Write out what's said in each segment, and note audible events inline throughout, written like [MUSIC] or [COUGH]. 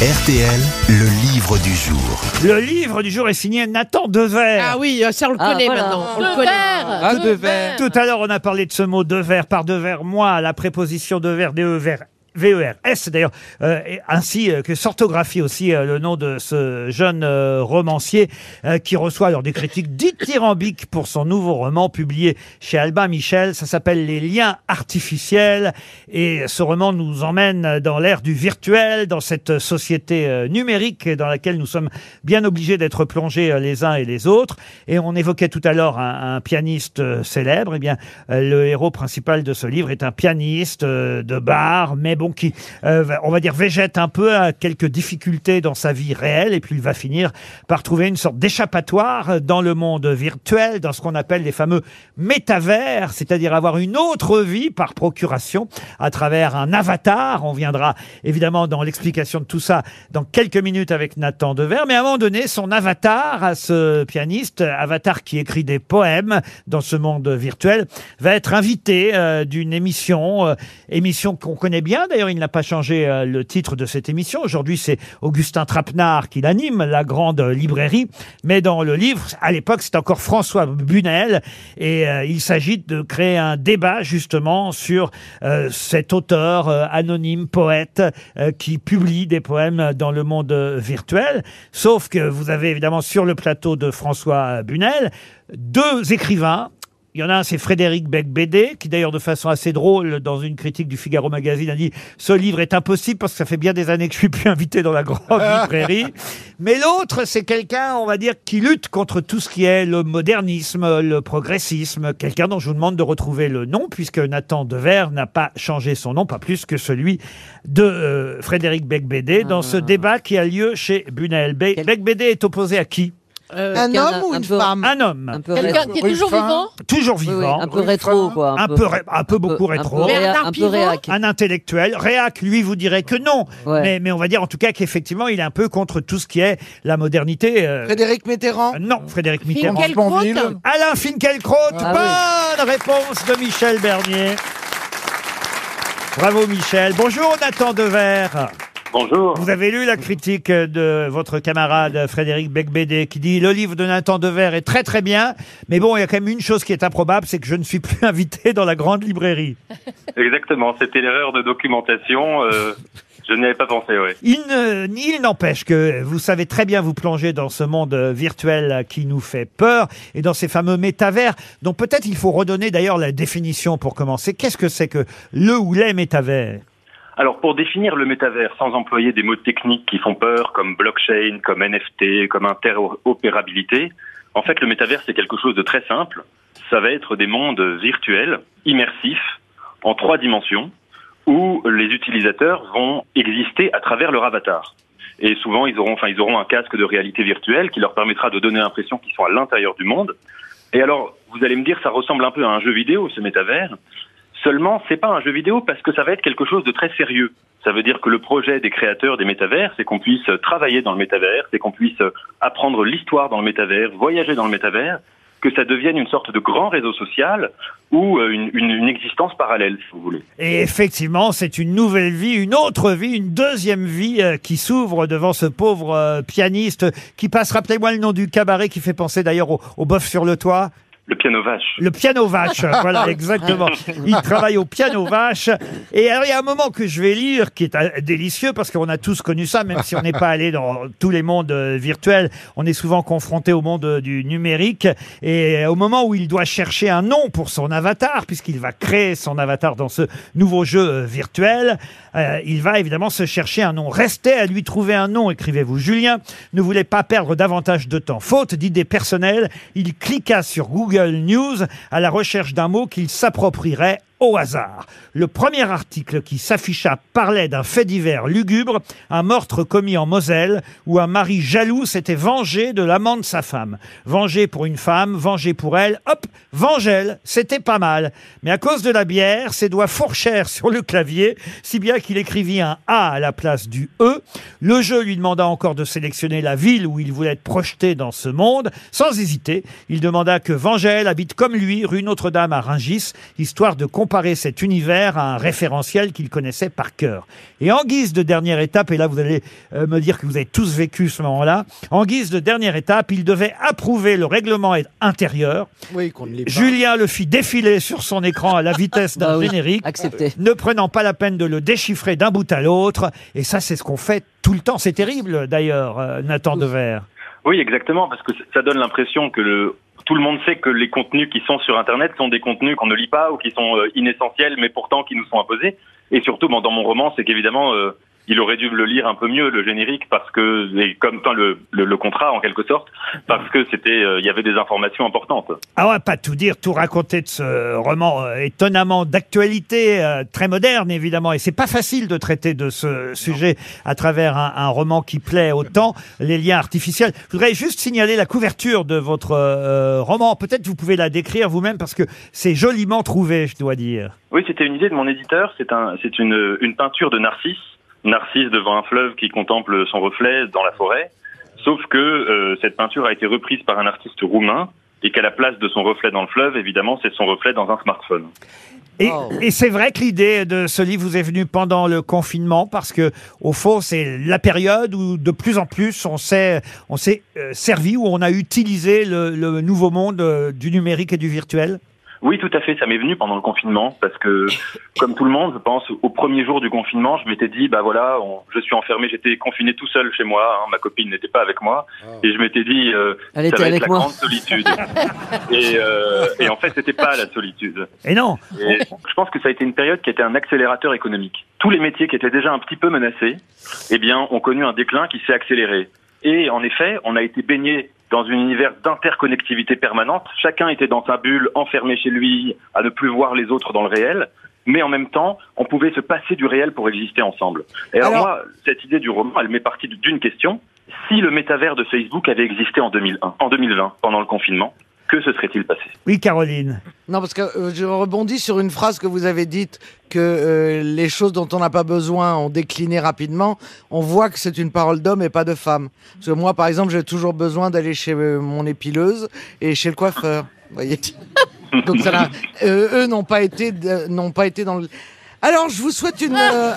RTL, le livre du jour. Le livre du jour est signé Nathan Dever. Ah oui, euh, ça on le Ah, connaît voilà. maintenant. On le connaît. Ah, de verre. Tout à l'heure, on a parlé de ce mot Dever par Dever, moi, la préposition Dever, D-E-V-R. V-E-R-S d'ailleurs, euh, ainsi euh, que s'orthographie aussi euh, le nom de ce jeune romancier qui reçoit alors des critiques dithyrambiques pour son nouveau roman publié chez Albin Michel. Ça s'appelle Les liens artificiels et ce roman nous emmène dans l'ère du virtuel, dans cette société numérique dans laquelle nous sommes bien obligés d'être plongés les uns et les autres. Et on évoquait tout à l'heure un, pianiste célèbre. Eh bien, le héros principal de ce livre est un pianiste de bar, mais bon, qui, euh, on va dire, végète un peu à quelques difficultés dans sa vie réelle, et puis il va finir par trouver une sorte d'échappatoire dans le monde virtuel, dans ce qu'on appelle les fameux métavers, c'est-à-dire avoir une autre vie par procuration à travers un avatar. On viendra évidemment dans l'explication de tout ça dans quelques minutes avec Nathan Dever, mais à un moment donné, son avatar à ce pianiste, avatar qui écrit des poèmes dans ce monde virtuel, va être invité euh, d'une émission, euh, émission qu'on connaît bien. D'ailleurs, il n'a pas changé euh, le titre de cette émission. Aujourd'hui, c'est Augustin Trapenard qui l'anime, la grande librairie. Mais dans le livre, à l'époque, c'est encore François Bunel. Et euh, il s'agit de créer un débat justement sur euh, cet auteur anonyme, poète, qui publie des poèmes dans le monde virtuel. Sauf que vous avez évidemment sur le plateau de François Bunel deux écrivains il y en a un, c'est Frédéric Becbédé, qui d'ailleurs de façon assez drôle, dans une critique du Figaro Magazine, a dit « Ce livre est impossible parce que ça fait bien des années que je suis plus invité dans la grande [LAUGHS] librairie. » Mais l'autre, c'est quelqu'un, on va dire, qui lutte contre tout ce qui est le modernisme, le progressisme. Quelqu'un dont je vous demande de retrouver le nom, puisque Nathan Dever n'a pas changé son nom, pas plus que celui de euh, Frédéric Becbédé, dans ce débat qui a lieu chez Bunel. Be- Becbédé est opposé à qui? Euh, Un homme ou un une peu- femme Un homme. Un peu, Quelqu'un qui est toujours vivant Toujours oui, oui, vivant. un peu rétro, quoi. Un peu, ré- un peu beaucoup un rétro. peu réa- Bernard Un peu Pivot réac. un intellectuel. Réac, lui, vous dirait que non. Ouais. Mais, mais on va dire en tout cas qu'effectivement, il est un peu contre tout ce qui est la modernité. euh, Frédéric Mitterrand euh, non, Frédéric Mitterrand. Finkielkraut Alain Finkielkraut, Ah bonne réponse de Michel Bernier. Bravo Michel. Bonjour Nathan Dever. Bonjour. Vous avez lu la critique de votre camarade Frédéric Becbédé qui dit le livre de Nathan Dever est très très bien, mais bon, il y a quand même une chose qui est improbable, c'est que je ne suis plus [LAUGHS] invité dans la grande librairie. Exactement, c'était l'erreur de documentation. euh, je n'y avais pas pensé, oui. Il ne- il n'empêche que vous savez très bien vous plonger dans ce monde virtuel qui nous fait peur et dans ces fameux métavers dont peut-être il faut redonner d'ailleurs la définition pour commencer. Qu'est-ce que c'est que le ou les métavers? Alors, pour définir le métavers sans employer des mots techniques qui font peur, comme blockchain, comme NFT, comme interopérabilité, en fait, le métavers, c'est quelque chose de très simple. Ça va être des mondes virtuels, immersifs, en trois dimensions, où les utilisateurs vont exister à travers leur avatar. Et souvent, ils auront, enfin, ils auront un casque de réalité virtuelle qui leur permettra de donner l'impression qu'ils sont à l'intérieur du monde. Et alors, vous allez me dire, ça ressemble un peu à un jeu vidéo, ce métavers. Seulement, c'est pas un jeu vidéo parce que ça va être quelque chose de très sérieux. Ça veut dire que le projet des créateurs des métavers, c'est qu'on puisse travailler dans le métavers, c'est qu'on puisse apprendre l'histoire dans le métavers, voyager dans le métavers, que ça devienne une sorte de grand réseau social ou euh, une, une- une existence parallèle, si vous voulez. Et effectivement, c'est une nouvelle vie, une autre vie, une deuxième vie euh, qui s'ouvre devant ce pauvre euh, pianiste qui passe, rappelez-moi le nom du cabaret qui fait penser d'ailleurs au, au boeuf sur le toit. Le piano vache. Le piano vache, [LAUGHS] voilà, exactement. Il travaille au piano vache. Et alors, il y a un moment que je vais lire qui est euh, délicieux parce qu'on a tous connu ça, même si on n'est pas allé dans tous les mondes euh, virtuels. On est souvent confronté au monde euh, du numérique. Et au moment où il doit chercher un nom pour son avatar, puisqu'il va créer son avatar dans ce nouveau jeu virtuel, il va évidemment se chercher un nom. Restez à lui trouver un nom, écrivez-vous. Julien ne voulait pas perdre davantage de temps. Faute d'idées personnelles, il cliqua sur Google News à la recherche d'un mot qu'il s'approprierait au hasard. Le premier article qui s'afficha parlait d'un fait divers lugubre, un meurtre commis en Moselle, où un mari jaloux s'était vengé de l'amant de sa femme. Vengé pour une femme, vengé pour elle, hop, vengelle, c'était pas mal. Mais à cause de la bière, ses doigts fourchèrent sur le clavier, si bien qu'il écrivit un A à la place du E. Le jeu lui demanda encore de sélectionner la ville où il voulait être projeté dans ce monde. Sans hésiter, il demanda que Vengelle habite comme lui, rue Notre-Dame à Rungis, histoire de comparer cet univers à un référentiel qu'il connaissait par cœur. Et en guise de dernière étape, et là vous allez euh, me dire que vous avez tous vécu ce moment-là, en guise de dernière étape, il devait approuver le règlement intérieur. Oui, qu'on ne pas. Julien le fit défiler sur son écran à la vitesse d'un Bah oui, générique, accepté. ne prenant pas la peine de le déchiffrer d'un bout à l'autre. Et ça, c'est ce qu'on fait tout le temps. C'est terrible, d'ailleurs, euh, Nathan Dever. Oui, exactement, parce que ça donne l'impression que le, tout le monde sait que les contenus qui sont sur Internet sont des contenus qu'on ne lit pas ou qui sont euh, inessentiels, mais pourtant qui nous sont imposés. Et surtout, bon, dans mon roman, c'est qu'évidemment, euh, il aurait dû le lire un peu mieux, le générique, parce que, et comme enfin, le, le, le contrat en quelque sorte, parce que c'était, euh, il y avait des informations importantes. Ah ouais, pas tout dire, tout raconter de ce roman euh, étonnamment d'actualité, euh, très moderne évidemment, et c'est pas facile de traiter de ce sujet à travers un, un roman qui plaît autant, les liens artificiels. Je voudrais juste signaler la couverture de votre euh, roman. Peut-être vous pouvez la décrire vous-même parce que c'est joliment trouvé, je dois dire. Oui, c'était une idée de mon éditeur. C'est un, c'est une, une peinture de Narcisse. Narcisse devant un fleuve qui contemple son reflet dans la forêt. Sauf que euh, cette peinture a été reprise par un artiste roumain et qu'à la place de son reflet dans le fleuve, évidemment, c'est son reflet dans un smartphone. Et, Oh. et c'est vrai que l'idée de ce livre vous est venue pendant le confinement parce que au fond c'est la période où de plus en plus on s'est on s'est euh, servi où on a utilisé le, le nouveau monde euh, du numérique et du virtuel? Oui, tout à fait. Ça m'est venu pendant le confinement parce que, [LAUGHS] comme tout le monde, je pense, au premier jour du confinement, je m'étais dit, bah voilà, on- je suis enfermé, j'étais confiné tout seul chez moi. hein, ma copine n'était pas avec moi, et je m'étais dit, euh, Elle ça était va avec être la moi. grande solitude. [LAUGHS] et, euh, et en fait, c'était pas la solitude. Et non, Et je pense que ça a été une période qui a été un accélérateur économique. Tous les métiers qui étaient déjà un petit peu menacés, eh bien, ont connu un déclin qui s'est accéléré. Et en effet, on a été baigné dans un univers d'interconnectivité permanente. Chacun était dans sa bulle, enfermé chez lui, à ne plus voir les autres dans le réel. Mais en même temps, on pouvait se passer du réel pour exister ensemble. Et alors, Alors- moi, cette idée du roman, elle m'est partie d'une question. Si le métavers de Facebook avait existé en 2001, en 2020, pendant le confinement, que se serait-il passé? Oui Caroline. Non, parce que euh, je rebondis sur une phrase que vous avez dite que euh, les choses dont on n'a pas besoin ont décliné rapidement. On voit que c'est une parole d'homme et pas de femme. Parce que moi, par exemple, j'ai toujours besoin d'aller chez euh, mon épileuse et chez le coiffeur. Vous voyez [LAUGHS] Donc ça n'a- euh, eux n'ont pas été de- n'ont pas été dans le. Alors, je vous souhaite une. euh,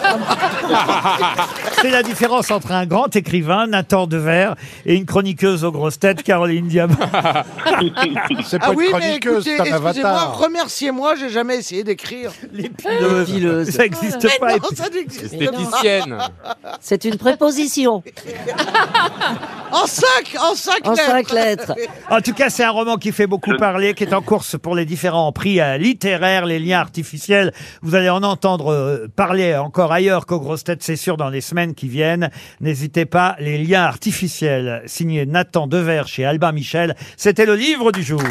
[LAUGHS] C'est la différence entre un grand écrivain Nathan Dever et une chroniqueuse aux grosses têtes Caroline Diamant. [LAUGHS] C'est pas Ah une oui, mais chroniqueuse, écoutez, excusez-moi, remerciez-moi, j'ai jamais essayé d'écrire. [LAUGHS] L'épileuse. Ça n'existe Mais pas. non, ça n'existe pas. Esthéticienne. C'est une préposition En cinq, en cinq en lettres. cinq lettres. En tout cas, c'est un roman qui fait beaucoup parler, qui est en course pour les différents prix euh, littéraires, les liens artificiels. Vous allez en euh, parler encore ailleurs qu'aux grosses têtes, c'est sûr, dans les semaines qui viennent. N'hésitez pas, les liens artificiels, signé Nathan Dever chez Albin Michel. C'était le livre du jour.